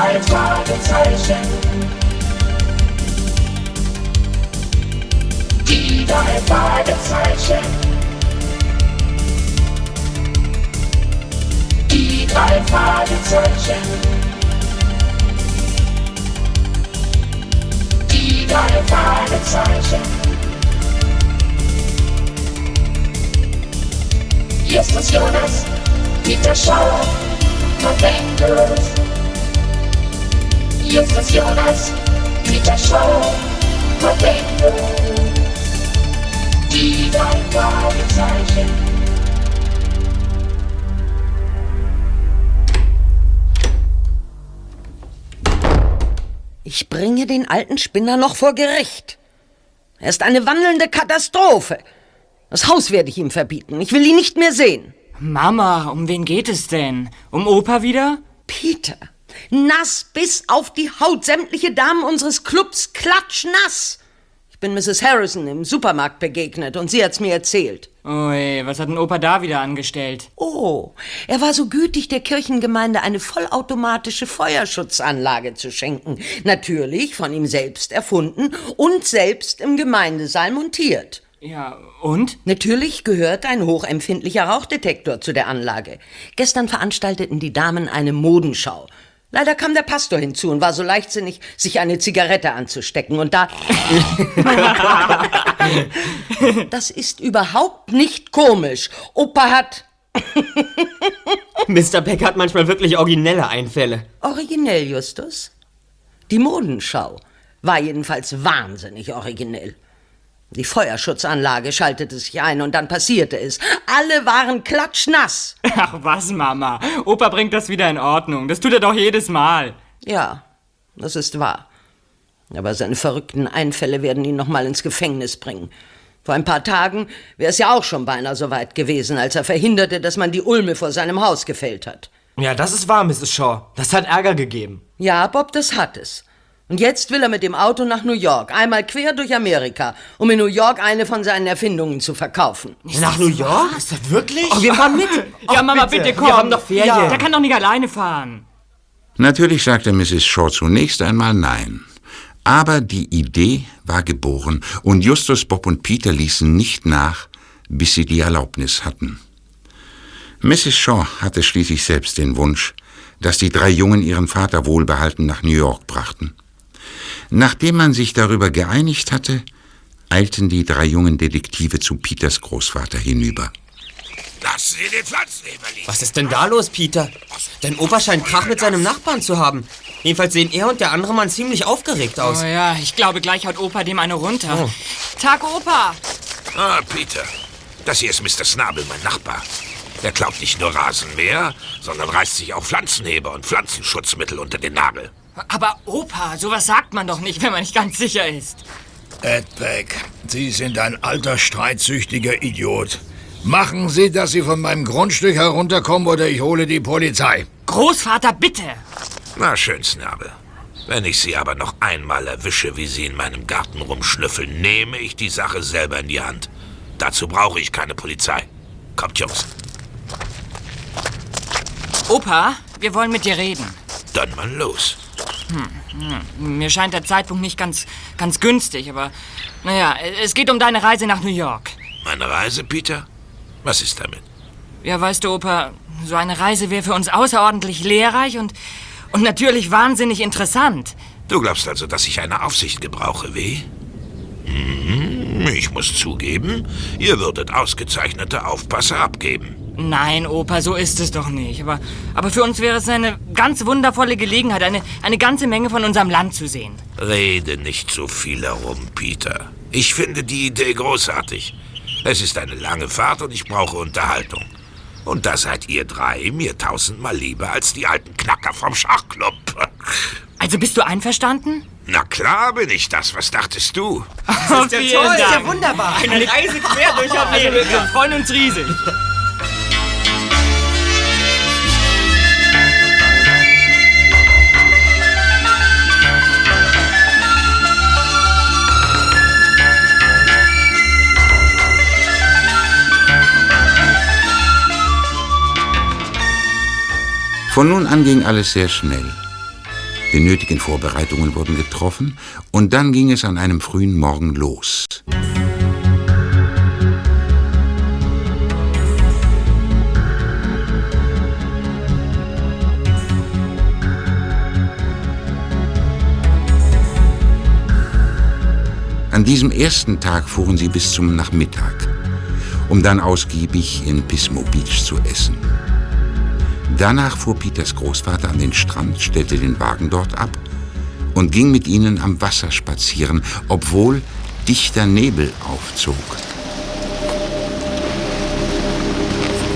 drei Fragezeichen. Die drei Fragezeichen. Die drei Fragezeichen. Die drei Fragezeichen. Justus Jonas, Peter Schauer, Novemberus. Justus Jonas, Peter Schauer, Novemberus. Die drei Fragezeichen. Ich bringe den alten Spinner noch vor Gericht. Er ist eine wandelnde Katastrophe. Das Haus werde ich ihm verbieten. Ich will ihn nicht mehr sehen. Mama, um wen geht es denn? Um Opa wieder? Peter, nass bis auf die Haut. Sämtliche Damen unseres Clubs klatschnass. Ich bin Mrs. Harrison im Supermarkt begegnet und sie hat's mir erzählt. Ui, was hat denn Opa da wieder angestellt? Oh, er war so gütig, der Kirchengemeinde eine vollautomatische Feuerschutzanlage zu schenken. Natürlich von ihm selbst erfunden und selbst im Gemeindesaal montiert. Ja, und? Natürlich gehört ein hochempfindlicher Rauchdetektor zu der Anlage. Gestern veranstalteten die Damen eine Modenschau. Leider kam der Pastor hinzu und war so leichtsinnig, sich eine Zigarette anzustecken. Und da. das ist überhaupt nicht komisch. Opa hat. Mr. Beck hat manchmal wirklich originelle Einfälle. Originell, Justus? Die Modenschau war jedenfalls wahnsinnig originell. Die Feuerschutzanlage schaltete sich ein und dann passierte es. Alle waren klatschnass. Ach was, Mama. Opa bringt das wieder in Ordnung. Das tut er doch jedes Mal. Ja, das ist wahr. Aber seine verrückten Einfälle werden ihn noch mal ins Gefängnis bringen. Vor ein paar Tagen wäre es ja auch schon beinahe so weit gewesen, als er verhinderte, dass man die Ulme vor seinem Haus gefällt hat. Ja, das ist wahr, Mrs. Shaw. Das hat Ärger gegeben. Ja, Bob, das hat es. Und jetzt will er mit dem Auto nach New York, einmal quer durch Amerika, um in New York eine von seinen Erfindungen zu verkaufen. Nach New York? Ist das wirklich? Oh, wir fahren mit. ja, Mama, bitte, komm. Wir haben doch Ferien. Ja. Der kann doch nicht alleine fahren. Natürlich sagte Mrs. Shaw zunächst einmal nein. Aber die Idee war geboren und Justus, Bob und Peter ließen nicht nach, bis sie die Erlaubnis hatten. Mrs. Shaw hatte schließlich selbst den Wunsch, dass die drei Jungen ihren Vater wohlbehalten nach New York brachten. Nachdem man sich darüber geeinigt hatte, eilten die drei jungen Detektive zu Peters Großvater hinüber. Lassen Sie den Pflanzenheber liegen. Was ist denn da los, Peter? Dein Opa scheint Krach mit seinem Nachbarn zu haben. Jedenfalls sehen er und der andere Mann ziemlich aufgeregt aus. Oh ja, ich glaube, gleich haut Opa dem eine runter. Oh. Tag, Opa! Ah, Peter. Das hier ist Mr. Snabel, mein Nachbar. Der klaut nicht nur Rasenmäher, sondern reißt sich auch Pflanzenheber und Pflanzenschutzmittel unter den Nagel. Aber Opa, sowas sagt man doch nicht, wenn man nicht ganz sicher ist. Ed Beck, Sie sind ein alter, streitsüchtiger Idiot. Machen Sie, dass Sie von meinem Grundstück herunterkommen oder ich hole die Polizei. Großvater, bitte! Na schön, Snabel. Wenn ich Sie aber noch einmal erwische, wie Sie in meinem Garten rumschnüffeln, nehme ich die Sache selber in die Hand. Dazu brauche ich keine Polizei. Kommt, Jungs. Opa, wir wollen mit dir reden. Dann mal los. Hm, hm. Mir scheint der Zeitpunkt nicht ganz, ganz günstig, aber naja, es geht um deine Reise nach New York. Meine Reise, Peter? Was ist damit? Ja, weißt du, Opa, so eine Reise wäre für uns außerordentlich lehrreich und, und natürlich wahnsinnig interessant. Du glaubst also, dass ich eine Aufsicht gebrauche, wie? Hm, ich muss zugeben, ihr würdet ausgezeichnete Aufpasser abgeben. Nein, Opa, so ist es doch nicht. Aber, aber für uns wäre es eine ganz wundervolle Gelegenheit, eine, eine ganze Menge von unserem Land zu sehen. Rede nicht so viel herum, Peter. Ich finde die Idee großartig. Es ist eine lange Fahrt und ich brauche Unterhaltung. Und da seid ihr drei mir tausendmal lieber als die alten Knacker vom Schachclub. Also bist du einverstanden? Na klar bin ich das. Was dachtest du? Das ist ja toll, das ist ja wunderbar. Eine Reise quer durch Amerika. Also wir, wir freuen uns riesig. Von nun an ging alles sehr schnell. Die nötigen Vorbereitungen wurden getroffen und dann ging es an einem frühen Morgen los. An diesem ersten Tag fuhren sie bis zum Nachmittag, um dann ausgiebig in Pismo Beach zu essen. Danach fuhr Peters Großvater an den Strand, stellte den Wagen dort ab und ging mit ihnen am Wasser spazieren, obwohl dichter Nebel aufzog.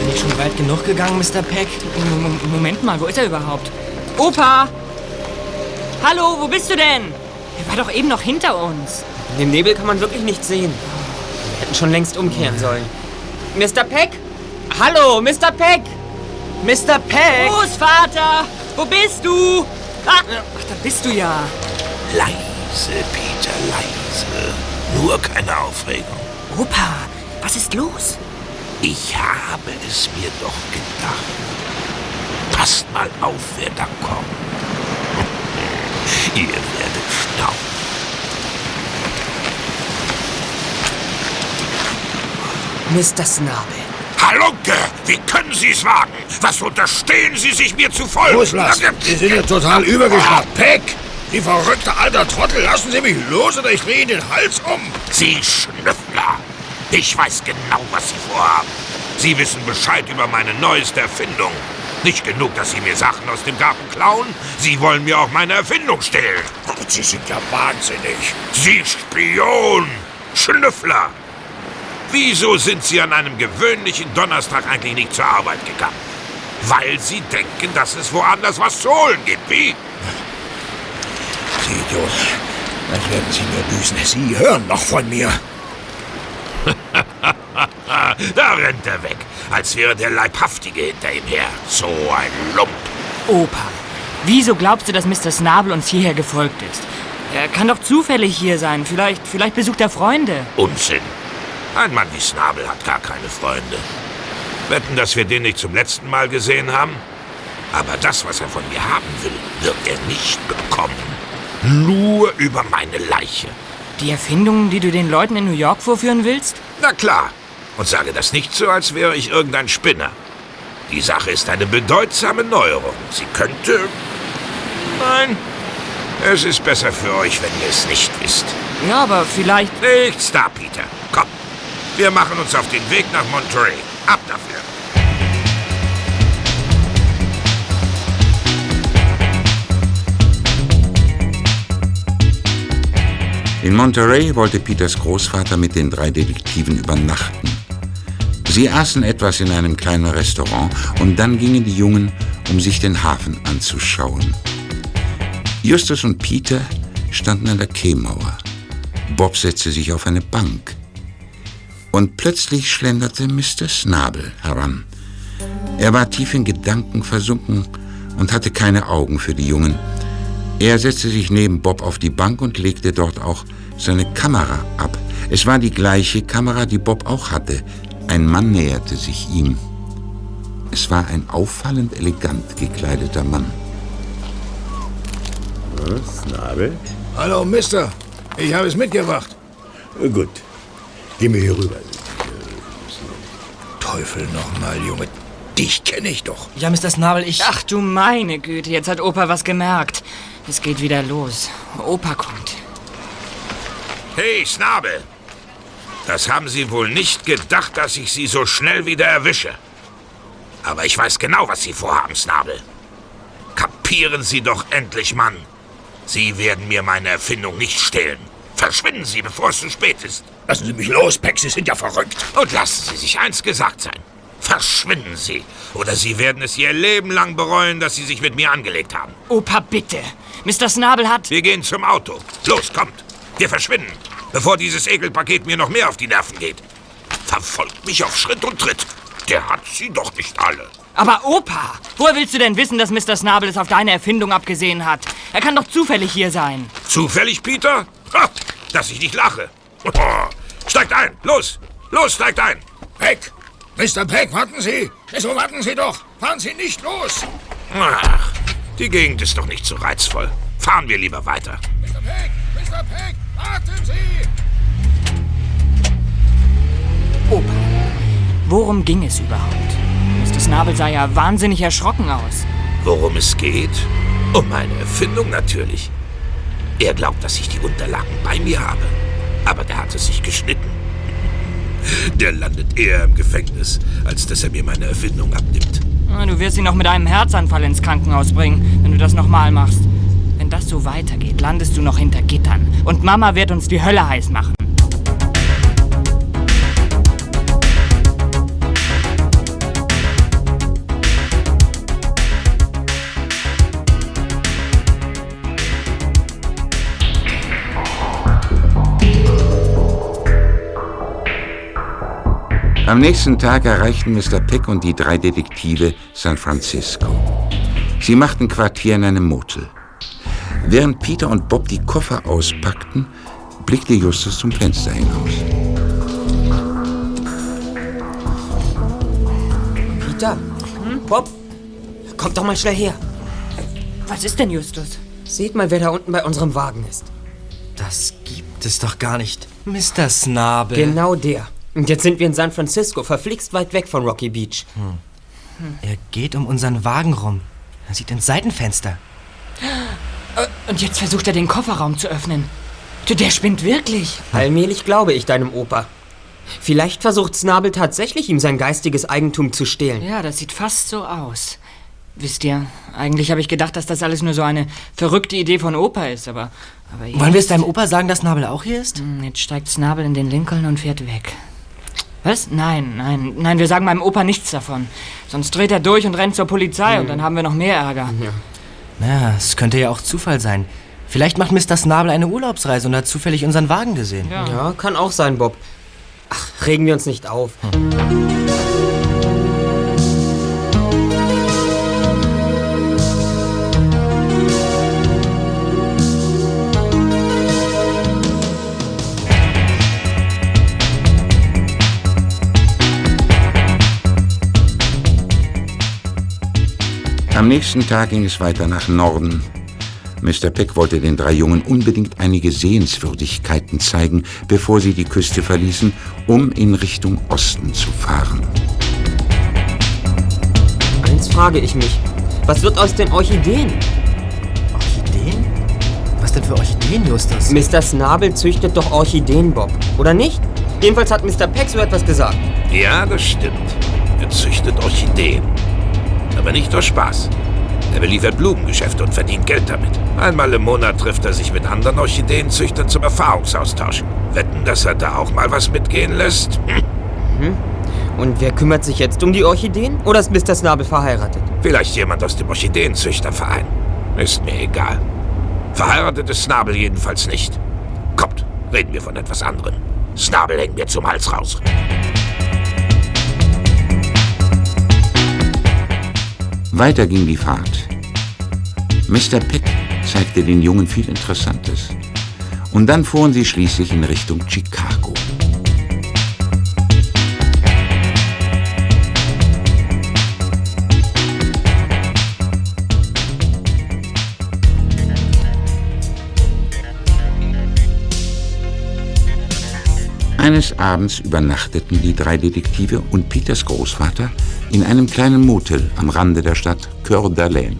Bin ich schon weit genug gegangen, Mr. Peck? M- Moment mal, wo ist er überhaupt? Opa! Hallo, wo bist du denn? Er war doch eben noch hinter uns. In dem Nebel kann man wirklich nichts sehen. Wir hätten schon längst umkehren sollen. Mr. Peck? Hallo, Mr. Peck! Mr. Peck! Großvater! Wo bist du? Ah, ach, da bist du ja. Leise, Peter, leise. Nur keine Aufregung. Opa, was ist los? Ich habe es mir doch gedacht. Passt mal auf, wer da kommt. Ihr werdet staunen. Mr. Snabel. Halunke, wie können Sie es wagen? Was unterstehen Sie sich mir zu folgen? Loslassen! Sie sind ja total übergeschnappt. Peck! Die verrückte alter Trottel, lassen Sie mich los oder ich drehe Ihnen den Hals um! Sie Schnüffler! Ich weiß genau, was Sie vorhaben. Sie wissen Bescheid über meine neueste Erfindung. Nicht genug, dass Sie mir Sachen aus dem Garten klauen, Sie wollen mir auch meine Erfindung stehlen. Sie sind ja wahnsinnig! Sie Spion! Schnüffler! Wieso sind Sie an einem gewöhnlichen Donnerstag eigentlich nicht zur Arbeit gegangen? Weil Sie denken, dass es woanders was zu holen gibt, wie? Sie Idiot! Das werden Sie mir büßen. Sie hören noch von mir! Da rennt er weg, als wäre der Leibhaftige hinter ihm her. So ein Lump. Opa, wieso glaubst du, dass Mr. Snabel uns hierher gefolgt ist? Er kann doch zufällig hier sein. Vielleicht, vielleicht besucht er Freunde. Unsinn. Ein Mann wie Snabel hat gar keine Freunde. Wetten, dass wir den nicht zum letzten Mal gesehen haben? Aber das, was er von mir haben will, wird er nicht bekommen. Nur über meine Leiche. Die Erfindungen, die du den Leuten in New York vorführen willst? Na klar. Und sage das nicht so, als wäre ich irgendein Spinner. Die Sache ist eine bedeutsame Neuerung. Sie könnte... Nein, es ist besser für euch, wenn ihr es nicht wisst. Ja, aber vielleicht. Nichts da, Peter. Komm, wir machen uns auf den Weg nach Monterey. Ab dafür. In Monterey wollte Peters Großvater mit den drei Detektiven übernachten. Sie aßen etwas in einem kleinen Restaurant und dann gingen die Jungen, um sich den Hafen anzuschauen. Justus und Peter standen an der Quaymauer. Bob setzte sich auf eine Bank. Und plötzlich schlenderte Mr. Snabel heran. Er war tief in Gedanken versunken und hatte keine Augen für die Jungen. Er setzte sich neben Bob auf die Bank und legte dort auch seine Kamera ab. Es war die gleiche Kamera, die Bob auch hatte. Ein Mann näherte sich ihm. Es war ein auffallend elegant gekleideter Mann. Snabel? Hallo, Mister. Ich habe es mitgebracht. Gut. Geh mir hier rüber. Teufel nochmal, Junge. Dich kenne ich doch. Ja, Mr. Snabel, ich. Ach du meine Güte, jetzt hat Opa was gemerkt. Es geht wieder los. Opa kommt. Hey, Snabel! Das haben Sie wohl nicht gedacht, dass ich Sie so schnell wieder erwische. Aber ich weiß genau, was Sie vorhaben, Snabel. Kapieren Sie doch endlich, Mann. Sie werden mir meine Erfindung nicht stehlen. Verschwinden Sie, bevor es zu spät ist. Lassen Sie mich los, Peck. Sie sind ja verrückt. Und lassen Sie sich eins gesagt sein. Verschwinden Sie. Oder Sie werden es Ihr Leben lang bereuen, dass Sie sich mit mir angelegt haben. Opa, bitte. Mr. Snabel hat. Wir gehen zum Auto. Los, kommt. Wir verschwinden, bevor dieses Ekelpaket mir noch mehr auf die Nerven geht. Verfolgt mich auf Schritt und Tritt. Der hat sie doch nicht alle. Aber Opa, woher willst du denn wissen, dass Mr. Snabel es auf deine Erfindung abgesehen hat? Er kann doch zufällig hier sein. Zufällig, Peter? Ha, dass ich nicht lache. Steigt ein, los, los, steigt ein. Peck! Mr. Peck, warten Sie! Wieso warten Sie doch? Fahren Sie nicht los! Ach, Die Gegend ist doch nicht so reizvoll. Fahren wir lieber weiter. Mr. Peck! Mr. Peck! Warten Sie! Opa, worum ging es überhaupt? Mr. Snabel sah ja wahnsinnig erschrocken aus. Worum es geht? Um meine Erfindung natürlich. Er glaubt, dass ich die Unterlagen bei mir habe. Aber der hat es sich geschnitten. Der landet eher im Gefängnis, als dass er mir meine Erfindung abnimmt. Du wirst ihn noch mit einem Herzanfall ins Krankenhaus bringen, wenn du das nochmal machst. Wenn das so weitergeht, landest du noch hinter Gittern. Und Mama wird uns die Hölle heiß machen. Am nächsten Tag erreichten Mr. Peck und die drei Detektive San Francisco. Sie machten Quartier in einem Motel. Während Peter und Bob die Koffer auspackten, blickte Justus zum Fenster hinaus. Peter? Bob? Kommt doch mal schnell her. Was ist denn, Justus? Seht mal, wer da unten bei unserem Wagen ist. Das gibt es doch gar nicht. Mr. Snabel. Genau der. Und jetzt sind wir in San Francisco, verflixt weit weg von Rocky Beach. Er geht um unseren Wagen rum. Er sieht ins Seitenfenster. Und jetzt versucht er den Kofferraum zu öffnen. Du, der spinnt wirklich. Allmählich glaube ich deinem Opa. Vielleicht versucht Snabel tatsächlich, ihm sein geistiges Eigentum zu stehlen. Ja, das sieht fast so aus. Wisst ihr, eigentlich habe ich gedacht, dass das alles nur so eine verrückte Idee von Opa ist, aber... aber Wollen wir es deinem Opa sagen, dass Snabel auch hier ist? Hm, Jetzt steigt Snabel in den Lincoln und fährt weg. Was? Nein, nein, nein, wir sagen meinem Opa nichts davon. Sonst dreht er durch und rennt zur Polizei und dann haben wir noch mehr Ärger. Na, es könnte ja auch Zufall sein. Vielleicht macht Mr. Snabel eine Urlaubsreise und hat zufällig unseren Wagen gesehen. Ja. Ja, kann auch sein, Bob. Ach, regen wir uns nicht auf. Am nächsten Tag ging es weiter nach Norden. Mr. Peck wollte den drei Jungen unbedingt einige Sehenswürdigkeiten zeigen, bevor sie die Küste verließen, um in Richtung Osten zu fahren. Eins frage ich mich. Was wird aus den Orchideen? Orchideen? Was denn für Orchideen, Justus? Mr. Snabel züchtet doch Orchideen, Bob. Oder nicht? Jedenfalls hat Mr. Peck so etwas gesagt. Ja, das stimmt. Er züchtet Orchideen. Aber nicht aus Spaß. Er beliefert Blumengeschäfte und verdient Geld damit. Einmal im Monat trifft er sich mit anderen Orchideenzüchtern zum Erfahrungsaustausch. Wetten, dass er da auch mal was mitgehen lässt? Hm. Und wer kümmert sich jetzt um die Orchideen? Oder ist Mr. Snabel verheiratet? Vielleicht jemand aus dem Orchideenzüchterverein. Ist mir egal. Verheiratet ist Snabel jedenfalls nicht. Kommt, reden wir von etwas anderem. Snabel hängt mir zum Hals raus. Weiter ging die Fahrt. Mr. Peck zeigte den Jungen viel Interessantes. Und dann fuhren sie schließlich in Richtung Chicago. Eines Abends übernachteten die drei Detektive und Peters Großvater in einem kleinen Motel am Rande der Stadt Coeur d'Alene.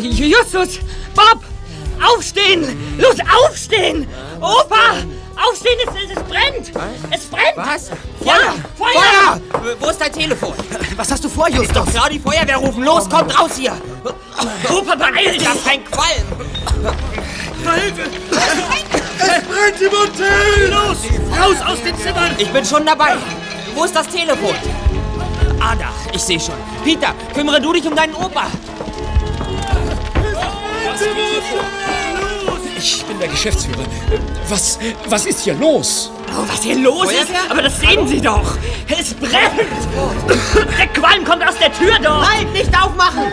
Justus! Bob! Aufstehen! Los, aufstehen! Opa! Aufstehen, es, es brennt! Es brennt! Was? Ja, Feuer! Feuer! Wo ist dein Telefon? Was hast du vor, Ist doch Justus? klar, die Feuerwehr rufen. Los, kommt raus hier! Opa, beeil dich! Das ist kein Qualm! Raus aus den Zimmern! Ich bin schon dabei. Wo ist das Telefon? Ah, da. Ich sehe schon. Peter, kümmere du dich um deinen Opa. Ich bin der Geschäftsführer. Was, was ist hier los? Oh, was hier los ist? Aber das sehen Sie doch! Es brennt! Der Qualm kommt aus der Tür dort! Nein, nicht aufmachen!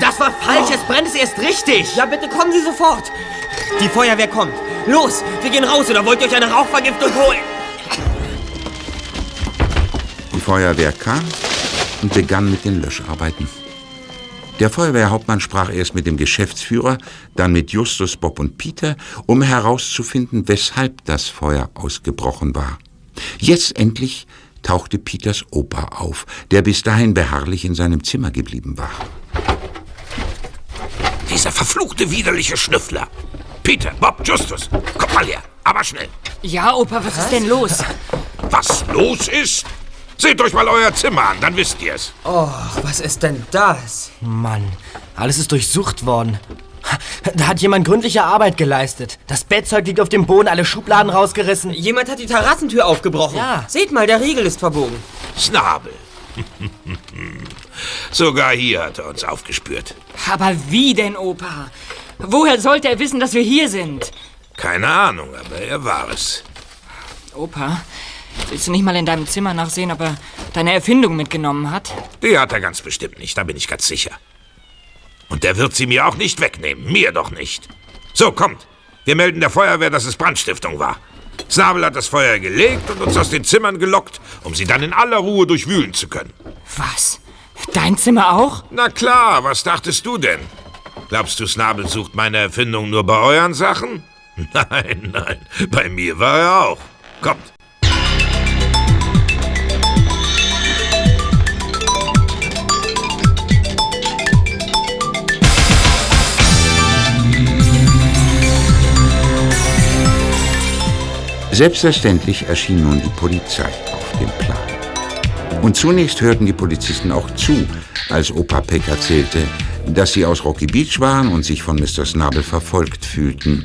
Das war falsch, es brennt es erst richtig. Ja, bitte kommen Sie sofort. Die Feuerwehr kommt. Los, wir gehen raus oder wollt ihr euch eine Rauchvergiftung holen? Die Feuerwehr kam und begann mit den Löscharbeiten. Der Feuerwehrhauptmann sprach erst mit dem Geschäftsführer, dann mit Justus, Bob und Peter, um herauszufinden, weshalb das Feuer ausgebrochen war. Jetzt endlich tauchte Peters Opa auf, der bis dahin beharrlich in seinem Zimmer geblieben war. Dieser verfluchte, widerliche Schnüffler. Peter, Bob, Justus, kommt mal her, aber schnell. Ja, Opa, was ist denn los? Was los ist? Seht euch mal euer Zimmer an, dann wisst ihr es. Oh, was ist denn das? Mann, alles ist durchsucht worden. Da hat jemand gründliche Arbeit geleistet. Das Bettzeug liegt auf dem Boden, alle Schubladen rausgerissen. Jemand hat die Terrassentür aufgebrochen. Ja. Seht mal, der Riegel ist verbogen. Schnabel. Sogar hier hat er uns aufgespürt. Aber wie denn, Opa? Woher sollte er wissen, dass wir hier sind? Keine Ahnung, aber er war es. Opa, willst du nicht mal in deinem Zimmer nachsehen, ob er deine Erfindung mitgenommen hat? Die hat er ganz bestimmt nicht, da bin ich ganz sicher. Und der wird sie mir auch nicht wegnehmen, mir doch nicht. So, kommt. Wir melden der Feuerwehr, dass es Brandstiftung war. Snabel hat das Feuer gelegt und uns aus den Zimmern gelockt, um sie dann in aller Ruhe durchwühlen zu können. Was? Dein Zimmer auch? Na klar, was dachtest du denn? Glaubst du, Snabel sucht meine Erfindung nur bei euren Sachen? Nein, nein, bei mir war er auch. Kommt. Selbstverständlich erschien nun die Polizei auf dem Plan. Und zunächst hörten die Polizisten auch zu, als Opa Peck erzählte, dass sie aus Rocky Beach waren und sich von Mr. Snabel verfolgt fühlten.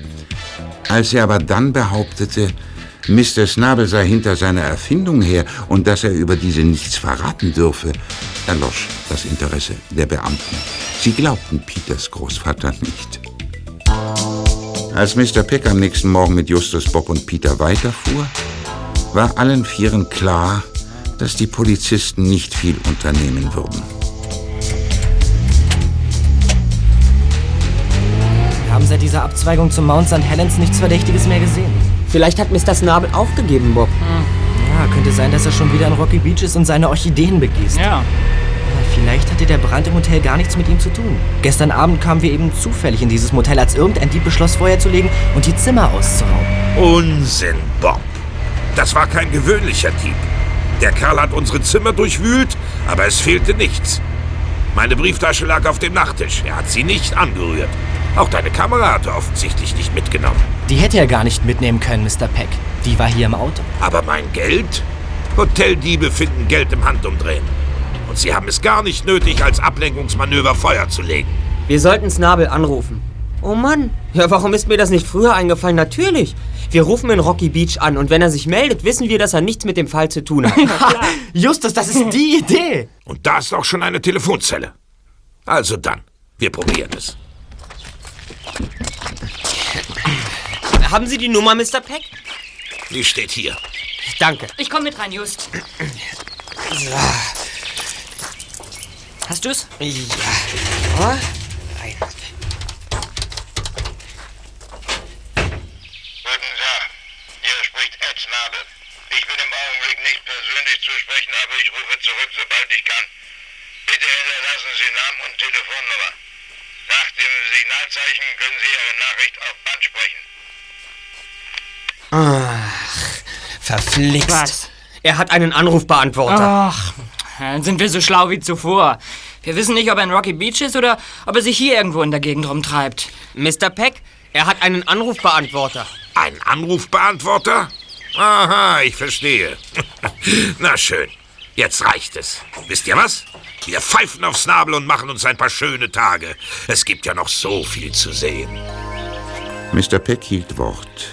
Als er aber dann behauptete, Mr. Snabel sei hinter seiner Erfindung her und dass er über diese nichts verraten dürfe, erlosch das Interesse der Beamten. Sie glaubten Peters Großvater nicht. Als Mr. Peck am nächsten Morgen mit Justus, Bob und Peter weiterfuhr, war allen Vieren klar, dass die Polizisten nicht viel unternehmen würden. Dieser Abzweigung zum Mount St. Helens nichts Verdächtiges mehr gesehen. Vielleicht hat Mr. Snabel aufgegeben, Bob. Ja, könnte sein, dass er schon wieder in Rocky Beach ist und seine Orchideen begießt. Ja. Ja, Vielleicht hatte der Brand im Hotel gar nichts mit ihm zu tun. Gestern Abend kamen wir eben zufällig in dieses Motel, als irgendein Dieb beschloss, Feuer zu legen und die Zimmer auszurauben. Unsinn, Bob. Das war kein gewöhnlicher Dieb. Der Kerl hat unsere Zimmer durchwühlt, aber es fehlte nichts. Meine Brieftasche lag auf dem Nachttisch. Er hat sie nicht angerührt. Auch deine Kamera hat er offensichtlich nicht mitgenommen. Die hätte er gar nicht mitnehmen können, Mr. Peck. Die war hier im Auto. Aber mein Geld? Hoteldiebe finden Geld im Handumdrehen. Und sie haben es gar nicht nötig, als Ablenkungsmanöver Feuer zu legen. Wir sollten Snabel anrufen. Oh Mann. Ja, warum ist mir das nicht früher eingefallen? Natürlich. Wir rufen in Rocky Beach an und wenn er sich meldet, wissen wir, dass er nichts mit dem Fall zu tun hat. Justus, das ist die Idee. Und da ist auch schon eine Telefonzelle. Also dann, wir probieren es. Haben Sie die Nummer, Mr. Peck? Die steht hier. Danke. Ich komm mit rein, Just. Hast du's? Ja. Guten Tag, hier spricht Ed Snabel. Ich bin im Augenblick nicht persönlich zu sprechen, aber ich rufe zurück, sobald ich kann. Bitte hinterlassen Sie Namen und Telefonnummer. Nach dem Signalzeichen können Sie Ihre Nachricht auf Band sprechen. Verflixt. Was? Er hat einen Anrufbeantworter. Ach, dann sind wir so schlau wie zuvor. Wir wissen nicht, ob er in Rocky Beach ist oder ob er sich hier irgendwo in der Gegend rumtreibt. Mr. Peck, er hat einen Anrufbeantworter. Ein Anrufbeantworter? Aha, ich verstehe. Na schön, jetzt reicht es. Wisst ihr was? Wir pfeifen aufs Nabel und machen uns ein paar schöne Tage. Es gibt ja noch so viel zu sehen. Mr. Peck hielt Wort.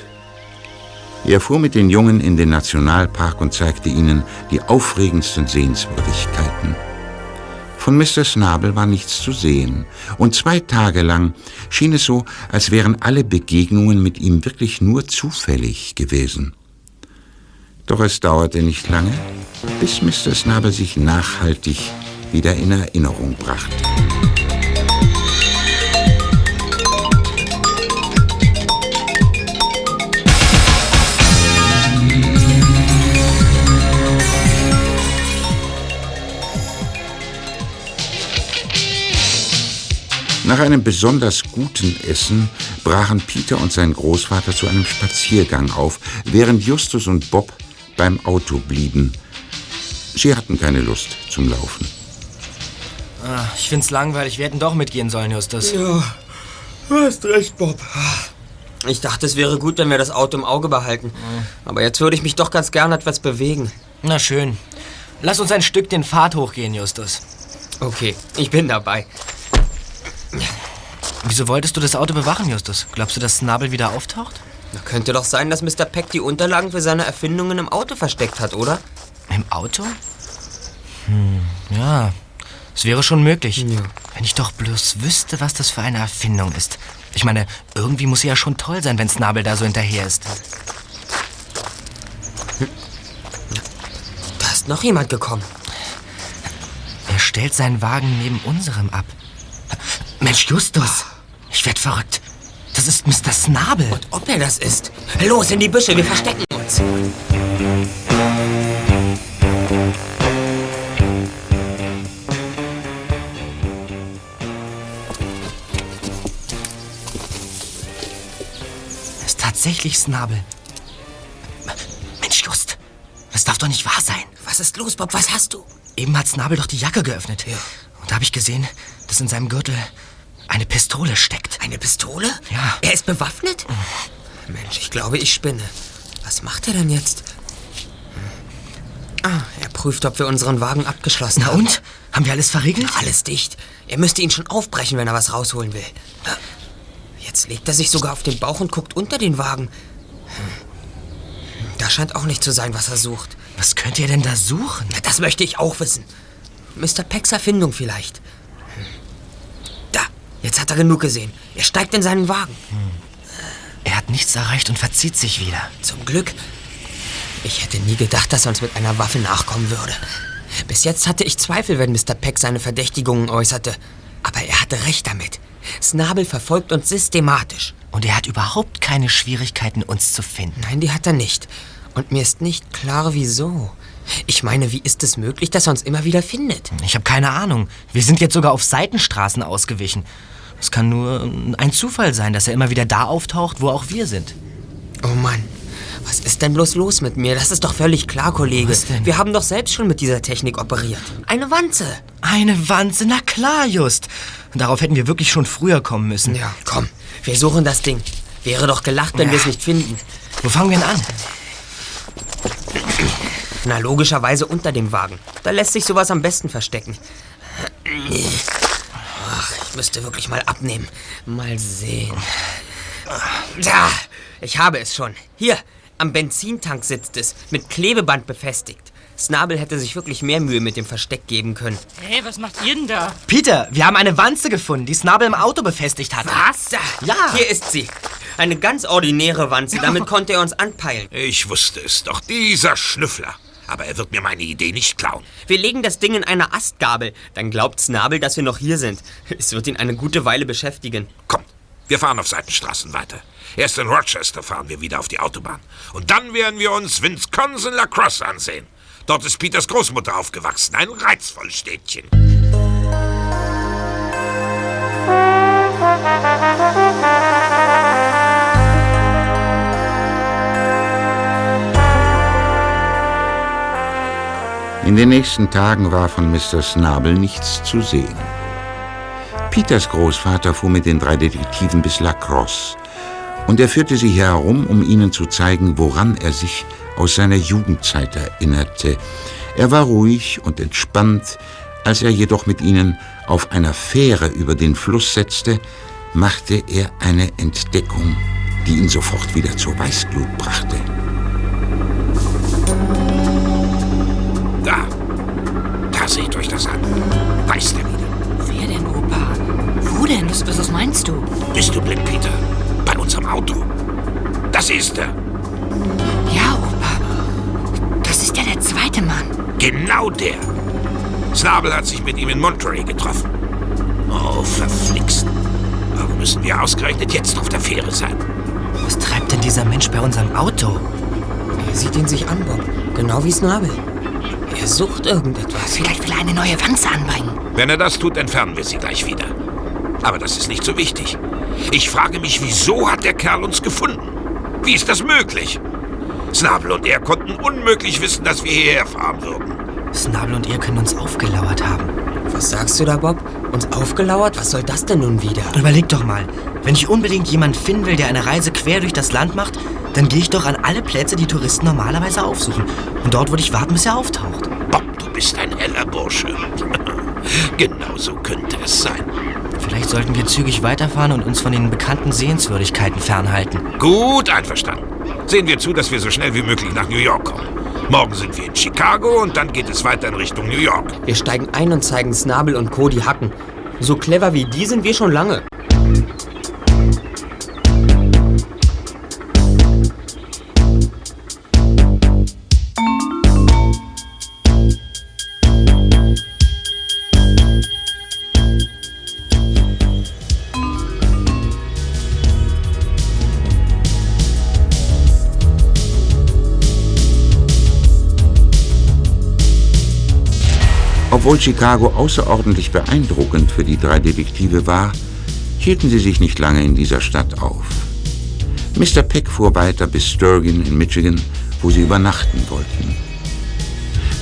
Er fuhr mit den Jungen in den Nationalpark und zeigte ihnen die aufregendsten Sehenswürdigkeiten. Von Mr. Snabel war nichts zu sehen, und zwei Tage lang schien es so, als wären alle Begegnungen mit ihm wirklich nur zufällig gewesen. Doch es dauerte nicht lange, bis Mr. Snabel sich nachhaltig wieder in Erinnerung brachte. Nach einem besonders guten Essen brachen Peter und sein Großvater zu einem Spaziergang auf, während Justus und Bob beim Auto blieben. Sie hatten keine Lust zum Laufen. Ah, ich find's langweilig. Wir hätten doch mitgehen sollen, Justus. Ja, du hast recht, Bob. Ich dachte, es wäre gut, wenn wir das Auto im Auge behalten. Aber jetzt würde ich mich doch ganz gern etwas bewegen. Na schön. Lass uns ein Stück den Pfad hochgehen, Justus. Okay, ich bin dabei. Wieso wolltest du das Auto bewachen, Justus? Glaubst du, dass Snabel wieder auftaucht? Na, könnte doch sein, dass Mr. Peck die Unterlagen für seine Erfindungen im Auto versteckt hat, oder? Im Auto? Hm, ja. Es wäre schon möglich. Wenn ich doch bloß wüsste, was das für eine Erfindung ist. Ich meine, irgendwie muss sie ja schon toll sein, wenn Snabel da so hinterher ist. Da ist noch jemand gekommen. Er stellt seinen Wagen neben unserem ab. Mensch, Justus! Ich werd verrückt. Das ist Mr. Snabel. Und ob er das ist? Los, in die Büsche, wir verstecken uns. ist tatsächlich Snabel. Mensch, Just! Das darf doch nicht wahr sein. Was ist los, Bob? Was hast du? Eben hat Snabel doch die Jacke geöffnet. Und da habe ich gesehen, dass in seinem Gürtel eine Pistole steckt. Eine Pistole? Ja. Er ist bewaffnet? Mensch, ich glaube, ich spinne. Was macht er denn jetzt? Ah, er prüft, ob wir unseren Wagen abgeschlossen Na haben. und? Haben wir alles verriegelt? Alles dicht. Er müsste ihn schon aufbrechen, wenn er was rausholen will. Jetzt legt er sich sogar auf den Bauch und guckt unter den Wagen. Hm. Da scheint auch nicht zu sein, was er sucht. Was könnt ihr denn da suchen? Na, das möchte ich auch wissen. Mr. Pecks Erfindung vielleicht. Hm. Jetzt hat er genug gesehen. Er steigt in seinen Wagen. Er hat nichts erreicht und verzieht sich wieder. Zum Glück. Ich hätte nie gedacht, dass er uns mit einer Waffe nachkommen würde. Bis jetzt hatte ich Zweifel, wenn Mr. Peck seine Verdächtigungen äußerte. Aber er hatte recht damit. Snabel verfolgt uns systematisch. Und er hat überhaupt keine Schwierigkeiten, uns zu finden. Nein, die hat er nicht. Und mir ist nicht klar, wieso. Ich meine, wie ist es möglich, dass er uns immer wieder findet? Ich habe keine Ahnung. Wir sind jetzt sogar auf Seitenstraßen ausgewichen. Es kann nur ähm, ein Zufall sein, dass er immer wieder da auftaucht, wo auch wir sind. Oh Mann, was ist denn bloß los mit mir? Das ist doch völlig klar, Kollege. Was denn? Wir haben doch selbst schon mit dieser Technik operiert. Eine Wanze. Eine Wanze, na klar, Just. Darauf hätten wir wirklich schon früher kommen müssen. Ja, komm, wir suchen das Ding. Wäre doch gelacht, wenn wir es nicht finden. Wo fangen wir denn an? Na, logischerweise unter dem Wagen. Da lässt sich sowas am besten verstecken. Ach, ich müsste wirklich mal abnehmen. Mal sehen. Da, ich habe es schon. Hier, am Benzintank sitzt es, mit Klebeband befestigt. Snabel hätte sich wirklich mehr Mühe mit dem Versteck geben können. Hey, was macht ihr denn da? Peter, wir haben eine Wanze gefunden, die Snabel im Auto befestigt hat. Was? Ja. Hier ist sie. Eine ganz ordinäre Wanze. Damit konnte er uns anpeilen. Ich wusste es doch, dieser Schnüffler. Aber er wird mir meine Idee nicht klauen. Wir legen das Ding in eine Astgabel. Dann glaubt Snabel, dass wir noch hier sind. Es wird ihn eine gute Weile beschäftigen. Kommt, wir fahren auf Seitenstraßen weiter. Erst in Rochester fahren wir wieder auf die Autobahn. Und dann werden wir uns Wisconsin La Crosse ansehen. Dort ist Peters Großmutter aufgewachsen, ein reizvolles Städtchen. In den nächsten Tagen war von Mr. Snabel nichts zu sehen. Peters Großvater fuhr mit den drei Detektiven bis La Crosse und er führte sie herum, um ihnen zu zeigen, woran er sich aus seiner Jugendzeit erinnerte. Er war ruhig und entspannt, als er jedoch mit ihnen auf einer Fähre über den Fluss setzte, machte er eine Entdeckung, die ihn sofort wieder zur Weißglut brachte. Er wieder. Wer denn, Opa? Wo denn? Was, was, was meinst du? Bist du blind, Peter? Bei unserem Auto. Das ist er. Ja, Opa. Das ist ja der zweite Mann. Genau der. Snabel hat sich mit ihm in Monterey getroffen. Oh, verflixt. Warum müssen wir ausgerechnet jetzt auf der Fähre sein? Was treibt denn dieser Mensch bei unserem Auto? Er sieht ihn sich an, Bob. Genau wie Snabel. Er sucht irgendetwas. Vielleicht will er eine neue Wanze anbringen. Wenn er das tut, entfernen wir sie gleich wieder. Aber das ist nicht so wichtig. Ich frage mich, wieso hat der Kerl uns gefunden? Wie ist das möglich? Snabel und er konnten unmöglich wissen, dass wir hierher fahren würden. Snabel und ihr können uns aufgelauert haben. Was sagst du da, Bob? Uns aufgelauert? Was soll das denn nun wieder? Überleg doch mal, wenn ich unbedingt jemanden finden will, der eine Reise quer durch das Land macht, dann gehe ich doch an alle Plätze, die Touristen normalerweise aufsuchen. Und dort würde ich warten, bis er auftaucht. Bob, du bist ein heller Bursche. genau so könnte es sein. Vielleicht sollten wir zügig weiterfahren und uns von den bekannten Sehenswürdigkeiten fernhalten. Gut, einverstanden. Sehen wir zu, dass wir so schnell wie möglich nach New York kommen. Morgen sind wir in Chicago und dann geht es weiter in Richtung New York. Wir steigen ein und zeigen Snabel und Co. die Hacken. So clever wie die sind wir schon lange. Obwohl Chicago außerordentlich beeindruckend für die drei Detektive war, hielten sie sich nicht lange in dieser Stadt auf. Mr. Peck fuhr weiter bis Sturgeon in Michigan, wo sie übernachten wollten.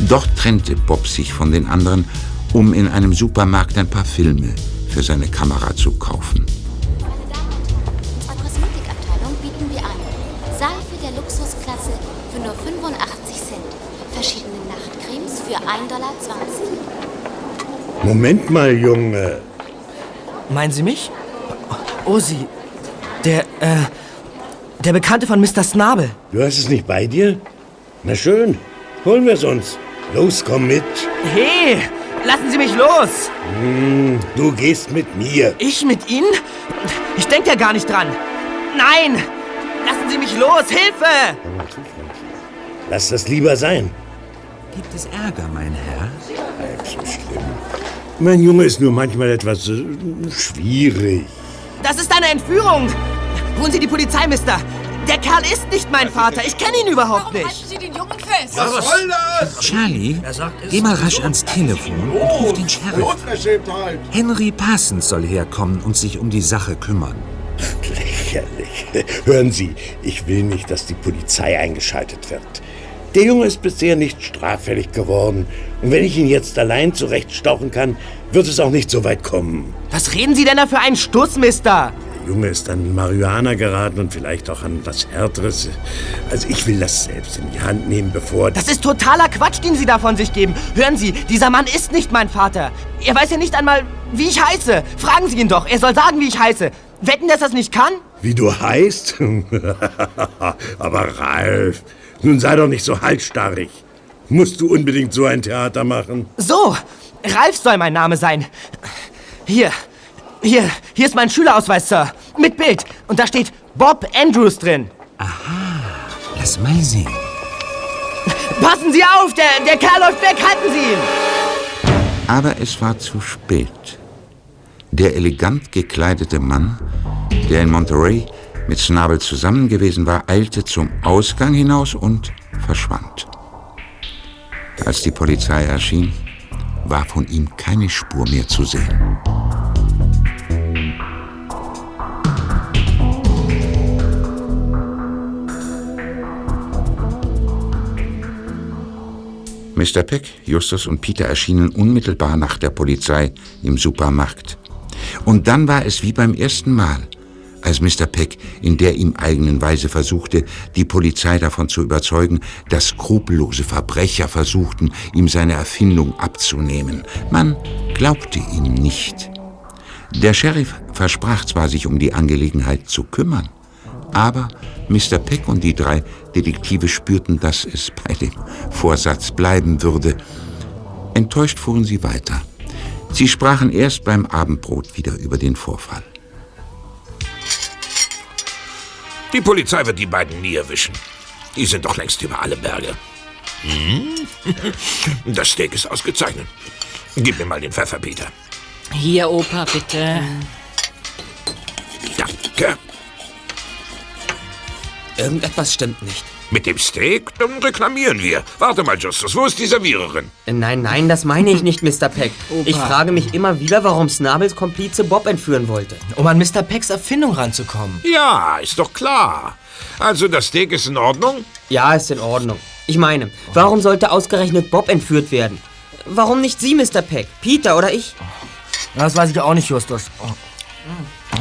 Dort trennte Bob sich von den anderen, um in einem Supermarkt ein paar Filme für seine Kamera zu kaufen. Unserer Kosmetikabteilung bieten wir an. Seife der Luxusklasse für nur 85 Cent. Verschiedene Nachtcremes für 1,20 Dollar. Moment mal, Junge. Meinen Sie mich? Oh, Sie. Der, äh, der Bekannte von Mr. Snabel. Du hast es nicht bei dir? Na schön, holen wir es uns. Los, komm mit. Hey, lassen Sie mich los! Hm, du gehst mit mir. Ich mit Ihnen? Ich denke ja gar nicht dran. Nein! Lassen Sie mich los! Hilfe! Lass das lieber sein. Gibt es Ärger, mein Herr? Halb so schlimm. Mein Junge ist nur manchmal etwas äh, schwierig. Das ist eine Entführung! Holen Sie die Polizei, Mister! Der Kerl ist nicht mein Vater. Ich kenne ihn überhaupt nicht. Sie den Jungen fest. Was soll das? Charlie, geh mal rasch ans Telefon und ruf den Sheriff. Henry Parsons soll herkommen und sich um die Sache kümmern. Lächerlich. Hören Sie, ich will nicht, dass die Polizei eingeschaltet wird. Der Junge ist bisher nicht straffällig geworden. Und wenn ich ihn jetzt allein zurechtstauchen kann, wird es auch nicht so weit kommen. Was reden Sie denn da für einen Stuss, Mister? Der Junge ist an Marihuana geraten und vielleicht auch an was Härteres. Also ich will das selbst in die Hand nehmen, bevor... Das ist totaler Quatsch, den Sie da von sich geben. Hören Sie, dieser Mann ist nicht mein Vater. Er weiß ja nicht einmal, wie ich heiße. Fragen Sie ihn doch. Er soll sagen, wie ich heiße. Wetten, dass er es nicht kann? Wie du heißt? Aber Ralf, nun sei doch nicht so halsstarrig. Musst du unbedingt so ein Theater machen? So, Ralf soll mein Name sein. Hier, hier, hier ist mein Schülerausweis, Sir. Mit Bild. Und da steht Bob Andrews drin. Lass mal sehen. Passen Sie auf, der, der Kerl läuft weg. Halten Sie ihn. Aber es war zu spät. Der elegant gekleidete Mann, der in Monterey mit Snabel zusammen gewesen war, eilte zum Ausgang hinaus und verschwand. Als die Polizei erschien, war von ihm keine Spur mehr zu sehen. Mr. Peck, Justus und Peter erschienen unmittelbar nach der Polizei im Supermarkt. Und dann war es wie beim ersten Mal, als Mr. Peck in der ihm eigenen Weise versuchte, die Polizei davon zu überzeugen, dass skrupellose Verbrecher versuchten, ihm seine Erfindung abzunehmen. Man glaubte ihm nicht. Der Sheriff versprach zwar, sich um die Angelegenheit zu kümmern, aber Mr. Peck und die drei Detektive spürten, dass es bei dem Vorsatz bleiben würde. Enttäuscht fuhren sie weiter. Sie sprachen erst beim Abendbrot wieder über den Vorfall. Die Polizei wird die beiden nie erwischen. Die sind doch längst über alle Berge. Hm? Das Steak ist ausgezeichnet. Gib mir mal den Pfeffer, Peter. Hier, Opa, bitte. Danke. Irgendetwas stimmt nicht. Mit dem Steak? Dann reklamieren wir. Warte mal, Justus, wo ist die Serviererin? Äh, Nein, nein, das meine ich nicht, Mr. Peck. Ich frage mich immer wieder, warum Snabels Komplize Bob entführen wollte. Um an Mr. Pecks Erfindung ranzukommen. Ja, ist doch klar. Also, das Steak ist in Ordnung? Ja, ist in Ordnung. Ich meine, warum sollte ausgerechnet Bob entführt werden? Warum nicht Sie, Mr. Peck? Peter oder ich? Das weiß ich auch nicht, Justus.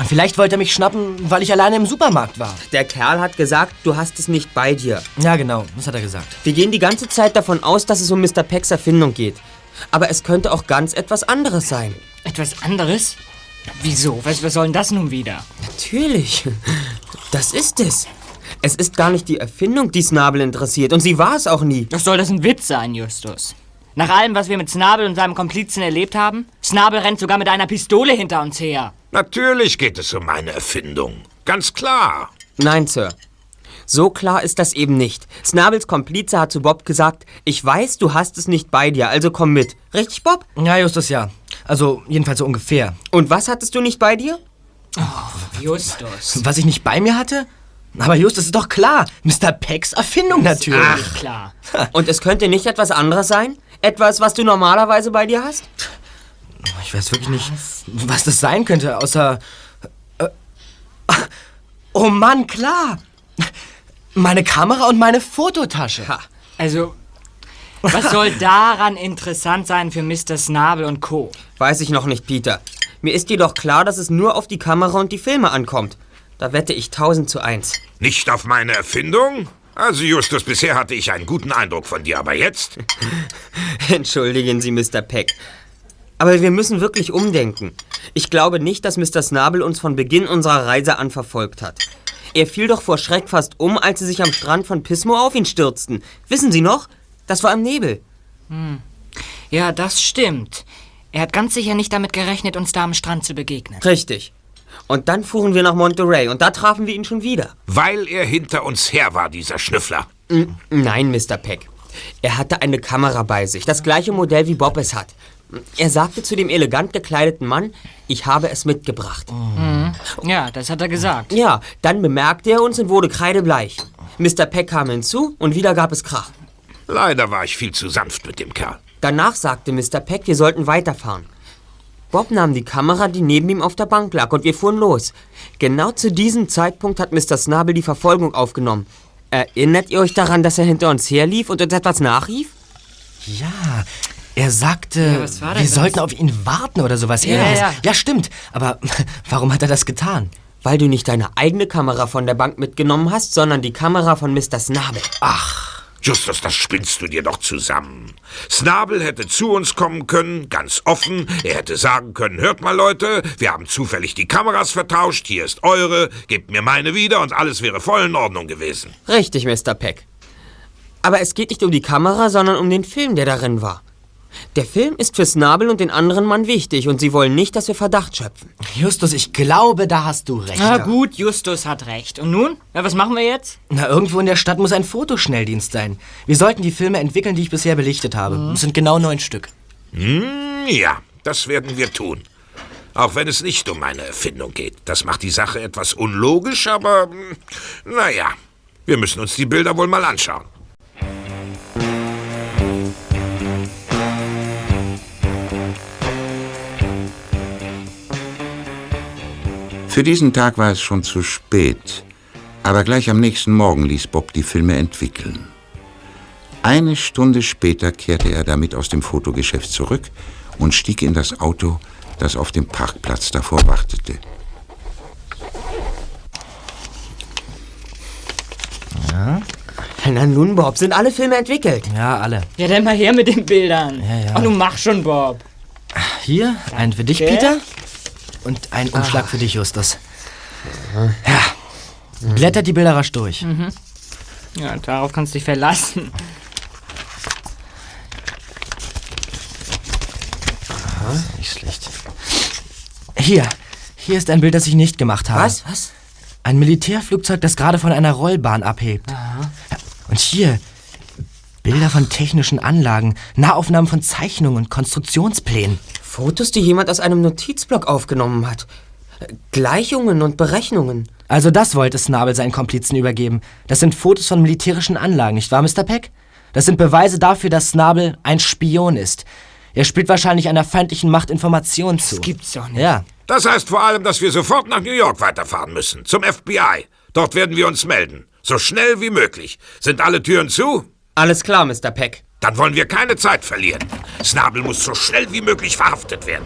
Vielleicht wollte er mich schnappen, weil ich alleine im Supermarkt war. Der Kerl hat gesagt, du hast es nicht bei dir. Ja, genau, das hat er gesagt. Wir gehen die ganze Zeit davon aus, dass es um Mr. Pecks Erfindung geht. Aber es könnte auch ganz etwas anderes sein. Etwas anderes? Wieso? Was, was soll denn das nun wieder? Natürlich. Das ist es. Es ist gar nicht die Erfindung, die Snabel interessiert. Und sie war es auch nie. Doch soll das ein Witz sein, Justus? Nach allem, was wir mit Snabel und seinem Komplizen erlebt haben? Snabel rennt sogar mit einer Pistole hinter uns her. Natürlich geht es um meine Erfindung. Ganz klar. Nein, Sir. So klar ist das eben nicht. Snabels Komplize hat zu Bob gesagt, ich weiß, du hast es nicht bei dir, also komm mit. Richtig, Bob? Ja, Justus, ja. Also, jedenfalls so ungefähr. Und was hattest du nicht bei dir? Justus. Was ich nicht bei mir hatte? Aber Justus, ist doch klar. Mr. Pecks Erfindung natürlich. Ach, klar. Und es könnte nicht etwas anderes sein? Etwas, was du normalerweise bei dir hast? Ich weiß wirklich nicht, was das sein könnte, außer... Äh, oh Mann, klar. Meine Kamera und meine Fototasche. Also, was soll daran interessant sein für Mr. Snabel und Co.? Weiß ich noch nicht, Peter. Mir ist jedoch klar, dass es nur auf die Kamera und die Filme ankommt. Da wette ich 1000 zu 1. Nicht auf meine Erfindung? Also, Justus, bisher hatte ich einen guten Eindruck von dir, aber jetzt? Entschuldigen Sie, Mr. Peck. Aber wir müssen wirklich umdenken. Ich glaube nicht, dass Mr. Snabel uns von Beginn unserer Reise an verfolgt hat. Er fiel doch vor Schreck fast um, als sie sich am Strand von Pismo auf ihn stürzten. Wissen Sie noch? Das war im Nebel. Hm. Ja, das stimmt. Er hat ganz sicher nicht damit gerechnet, uns da am Strand zu begegnen. Richtig. Und dann fuhren wir nach Monterey und da trafen wir ihn schon wieder. Weil er hinter uns her war, dieser Schnüffler. N Nein, Mr. Peck. Er hatte eine Kamera bei sich, das gleiche Modell wie Bob es hat. Er sagte zu dem elegant gekleideten Mann, ich habe es mitgebracht. Mhm. Ja, das hat er gesagt. Ja, dann bemerkte er uns und wurde kreidebleich. Mr. Peck kam hinzu und wieder gab es Krach. Leider war ich viel zu sanft mit dem Kerl. Danach sagte Mr. Peck, wir sollten weiterfahren. Bob nahm die Kamera, die neben ihm auf der Bank lag, und wir fuhren los. Genau zu diesem Zeitpunkt hat Mr. Snabel die Verfolgung aufgenommen. Erinnert ihr euch daran, dass er hinter uns herlief und uns etwas nachrief? Ja, er sagte, Ja, wir das? sollten auf ihn warten oder sowas Ja, ähnliches. ja. ja, stimmt. Aber warum hat er das getan? Weil du nicht deine eigene Kamera von der Bank mitgenommen hast, sondern die Kamera von Mr. Snabel. Ach. Justus, das spinnst du dir doch zusammen. Snabel hätte zu uns kommen können, ganz offen. Er hätte sagen können, hört mal Leute, wir haben zufällig die Kameras vertauscht, hier ist eure, gebt mir meine wieder und alles wäre voll in Ordnung gewesen. Richtig, Mr. Peck. Aber es geht nicht um die Kamera, sondern um den Film, der darin war. Der Film ist für Snabel und den anderen Mann wichtig und sie wollen nicht, dass wir Verdacht schöpfen. Justus, ich glaube, da hast du recht. Na gut, Justus hat recht. Und nun? Ja, was machen wir jetzt? Na, irgendwo in der Stadt muss ein Fotoschnelldienst sein. Wir sollten die Filme entwickeln, die ich bisher belichtet habe. Mhm. Es sind genau neun Stück. Hm, ja, das werden wir tun. Auch wenn es nicht um meine Erfindung geht. Das macht die Sache etwas unlogisch, aber hm, naja, wir müssen uns die Bilder wohl mal anschauen. Für diesen Tag war es schon zu spät, aber gleich am nächsten Morgen ließ Bob die Filme entwickeln. Eine Stunde später kehrte er damit aus dem Fotogeschäft zurück und stieg in das Auto, das auf dem Parkplatz davor wartete. Ja? Na nun, Bob, sind alle Filme entwickelt? Ja, alle. Ja, dann mal her mit den Bildern. Ja, ja. Oh, nun mach schon, Bob. Hier, ein für dich. Peter. Und ein Umschlag für dich, Justus. Ja. Blättert die Bilder rasch durch. Mhm. Ja, darauf kannst du dich verlassen. Nicht schlecht. Hier, hier ist ein Bild, das ich nicht gemacht habe. Was? Was? Ein Militärflugzeug, das gerade von einer Rollbahn abhebt. Und hier Bilder von technischen Anlagen, Nahaufnahmen von Zeichnungen und Konstruktionsplänen. Fotos, die jemand aus einem Notizblock aufgenommen hat. Gleichungen und Berechnungen. Also das wollte Snabel seinen Komplizen übergeben. Das sind Fotos von militärischen Anlagen, nicht wahr, Mr. Peck? Das sind Beweise dafür, dass Snabel ein Spion ist. Er spielt wahrscheinlich einer feindlichen Macht Informationen zu. Das gibt's doch nicht. Ja. Das heißt vor allem, dass wir sofort nach New York weiterfahren müssen, zum FBI. Dort werden wir uns melden. So schnell wie möglich. Sind alle Türen zu? Alles klar, Mr. Peck. Dann wollen wir keine Zeit verlieren. Snabel muss so schnell wie möglich verhaftet werden.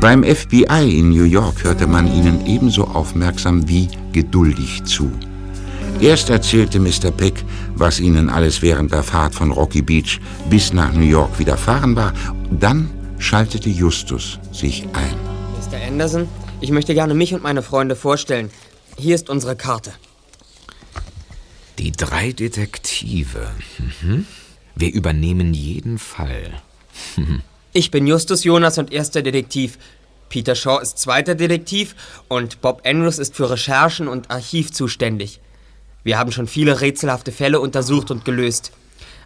Beim FBI in New York hörte man ihnen ebenso aufmerksam wie geduldig zu. Erst erzählte Mr. Peck, was ihnen alles während der Fahrt von Rocky Beach bis nach New York widerfahren war. Dann schaltete Justus sich ein. Mr. Anderson, ich möchte gerne mich und meine Freunde vorstellen. Hier ist unsere Karte. Die drei Detektive. Mhm. Wir übernehmen jeden Fall. Ich bin Justus Jonas und erster Detektiv. Peter Shaw ist zweiter Detektiv und Bob Andrews ist für Recherchen und Archiv zuständig. Wir haben schon viele rätselhafte Fälle untersucht und gelöst.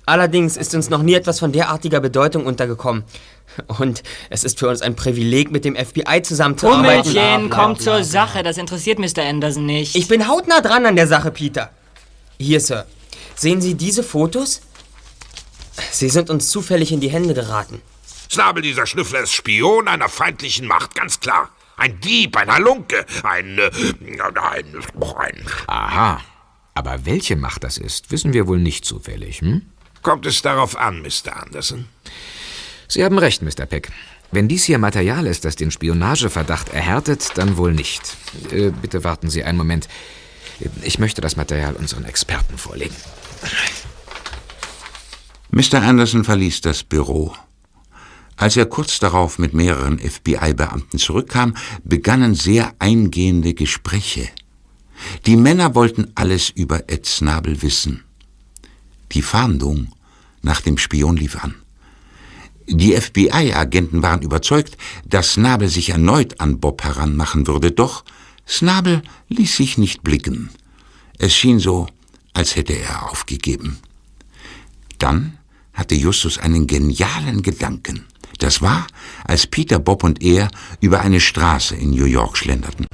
Allerdings ist uns noch nie etwas von derartiger Bedeutung untergekommen. Und es ist für uns ein Privileg, mit dem FBI zusammenzuarbeiten. Pummelchen, komm zur Sache. Das interessiert Mr. Anderson nicht. Ich bin hautnah dran an der Sache, Peter. Hier, Sir. Sehen Sie diese Fotos? Sie sind uns zufällig in die Hände geraten. Snabel, dieser Schnüffler, ist Spion einer feindlichen Macht, ganz klar. Ein Dieb, ein Halunke, ein, äh, ein, ein... Aha. Aber welche Macht das ist, wissen wir wohl nicht zufällig, hm? Kommt es darauf an, Mr. Anderson? Sie haben recht, Mr. Peck. Wenn dies hier Material ist, das den Spionageverdacht erhärtet, dann wohl nicht. Äh, bitte warten Sie einen Moment. Ich möchte das Material unseren Experten vorlegen. Mr. Anderson verließ das Büro. Als er kurz darauf mit mehreren FBI-Beamten zurückkam, begannen sehr eingehende Gespräche. Die Männer wollten alles über Ed Snabel wissen. Die Fahndung nach dem Spion lief an. Die FBI-Agenten waren überzeugt, dass Snabel sich erneut an Bob heranmachen würde, doch Snabel ließ sich nicht blicken. Es schien so, als hätte er aufgegeben. Dann hatte Justus einen genialen Gedanken. Das war, als Peter, Bob und er über eine Straße in New York schlenderten.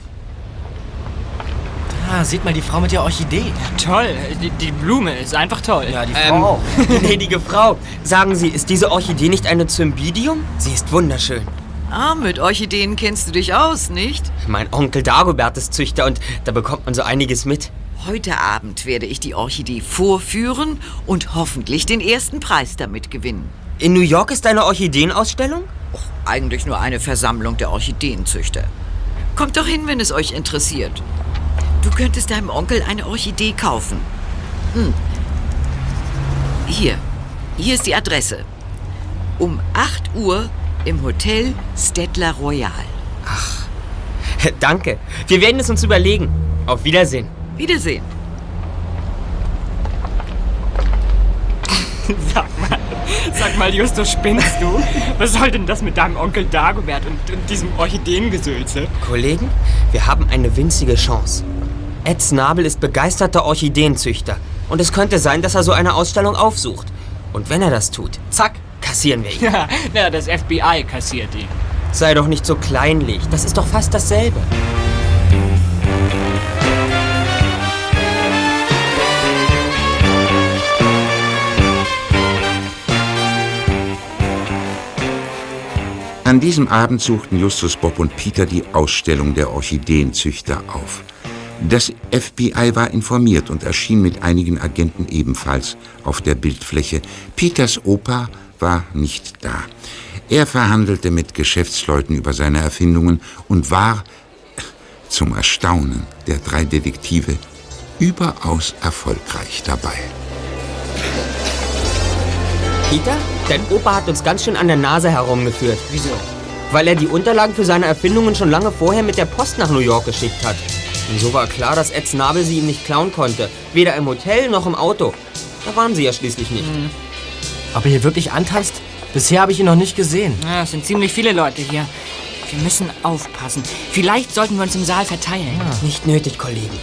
Ah, seht mal die Frau mit der Orchidee. Toll, die, die Blume ist einfach toll. Ja, die Frau Ähm, auch. gnädige Frau, sagen Sie, ist diese Orchidee nicht eine Cymbidium? Sie ist wunderschön. Ah, mit Orchideen kennst du dich aus, nicht? Mein Onkel Dagobert ist Züchter und da bekommt man so einiges mit. Heute Abend werde ich die Orchidee vorführen und hoffentlich den ersten Preis damit gewinnen. In New York ist eine Orchideenausstellung? Och, eigentlich nur eine Versammlung der Orchideenzüchter. Kommt doch hin, wenn es euch interessiert. Du könntest deinem Onkel eine Orchidee kaufen. Hm. Hier. Hier ist die Adresse. Um 8 Uhr im Hotel Stettler Royal. Danke. Wir werden es uns überlegen. Auf Wiedersehen. Wiedersehen. Sag mal, sag mal, Justus, spinnst du? Was soll denn das mit deinem Onkel Dagobert und, und diesem Orchideengesülze? Kollegen, wir haben eine winzige Chance. Ed Snabel ist begeisterter Orchideenzüchter. Und es könnte sein, dass er so eine Ausstellung aufsucht. Und wenn er das tut, zack, kassieren wir ihn. Ja, na, das FBI kassiert ihn. Sei doch nicht so kleinlich. Das ist doch fast dasselbe. An diesem Abend suchten Justus, Bob und Peter die Ausstellung der Orchideenzüchter auf. Das FBI war informiert und erschien mit einigen Agenten ebenfalls auf der Bildfläche. Peters Opa war nicht da. Er verhandelte mit Geschäftsleuten über seine Erfindungen und war, zum Erstaunen der drei Detektive, überaus erfolgreich dabei. Peter, dein Opa hat uns ganz schön an der Nase herumgeführt. Wieso? Weil er die Unterlagen für seine Erfindungen schon lange vorher mit der Post nach New York geschickt hat. Und so war klar, dass Ed Snabel sie ihm nicht klauen konnte. Weder im Hotel noch im Auto. Da waren sie ja schließlich nicht. Ob er hier wirklich antanzt? Bisher habe ich ihn noch nicht gesehen. Ja, es sind ziemlich viele Leute hier. Wir müssen aufpassen. Vielleicht sollten wir uns im Saal verteilen. Nicht nötig, Kollegen.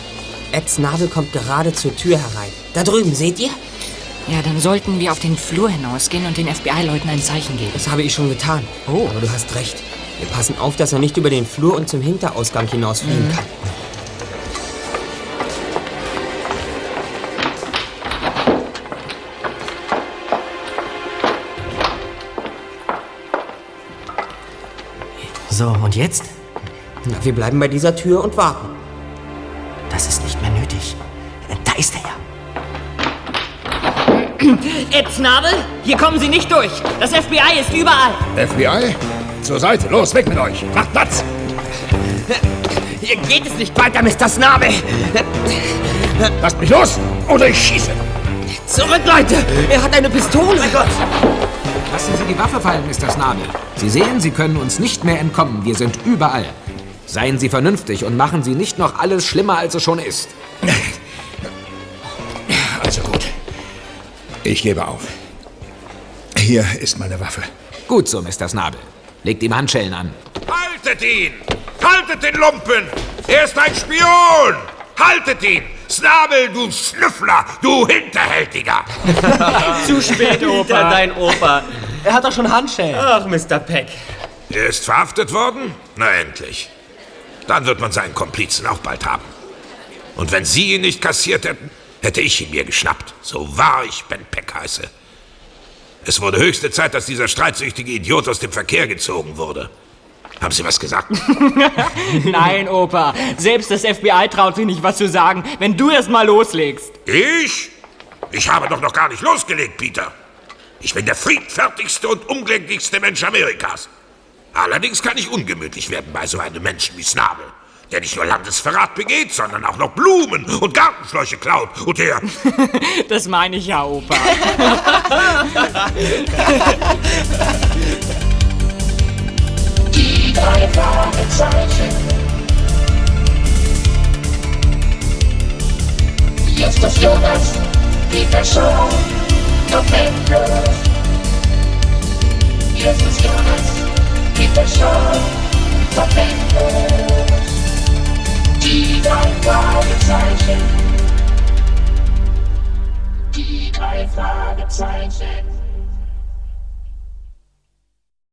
Ed Snabel kommt gerade zur Tür herein. Da drüben, seht ihr? Ja, dann sollten wir auf den Flur hinausgehen und den FBI-Leuten ein Zeichen geben. Das habe ich schon getan. Oh. Aber du hast recht. Wir passen auf, dass er nicht über den Flur und zum Hinterausgang hinausfliehen Mhm. kann. Und jetzt? Na, wir bleiben bei dieser Tür und warten. Das ist nicht mehr nötig. Da ist er ja. Ed Snabel, hier kommen Sie nicht durch. Das FBI ist überall. FBI? Zur Seite, los, weg mit euch. Macht Platz. Hier geht es nicht weiter, Mr. Snabel. Lasst mich los oder ich schieße. Zurück, Leute! Er hat eine Pistole! Mein Gott! Lassen Sie die Waffe fallen, Mr. Snabel. Sie sehen, Sie können uns nicht mehr entkommen. Wir sind überall. Seien Sie vernünftig und machen Sie nicht noch alles schlimmer, als es schon ist. Also gut. Ich gebe auf. Hier ist meine Waffe. Gut so, Mr. Snabel. Legt ihm Handschellen an. Haltet ihn! Haltet den Lumpen! Er ist ein Spion! Haltet ihn! Snabel, du Schnüffler, du Hinterhältiger! Zu spät, Opa. dein Opa. Er hat doch schon Handschellen. Ach, Mr. Peck. Er ist verhaftet worden? Na endlich. Dann wird man seinen Komplizen auch bald haben. Und wenn Sie ihn nicht kassiert hätten, hätte ich ihn mir geschnappt. So wahr ich Ben Peck heiße. Es wurde höchste Zeit, dass dieser streitsüchtige Idiot aus dem Verkehr gezogen wurde. Haben Sie was gesagt? Nein, Opa. Selbst das FBI traut sich nicht, was zu sagen, wenn du erst mal loslegst. Ich? Ich habe doch noch gar nicht losgelegt, Peter. Ich bin der friedfertigste und umgänglichste Mensch Amerikas. Allerdings kann ich ungemütlich werden bei so einem Menschen wie Snabel, der nicht nur Landesverrat begeht, sondern auch noch Blumen und Gartenschläuche klaut. Und der... Das meine ich ja, Opa. Die drei Fragezeichen. Justus Jonas, Domingos Jesus Jonas Keep the show Domingos Die drei Fragezeichen Die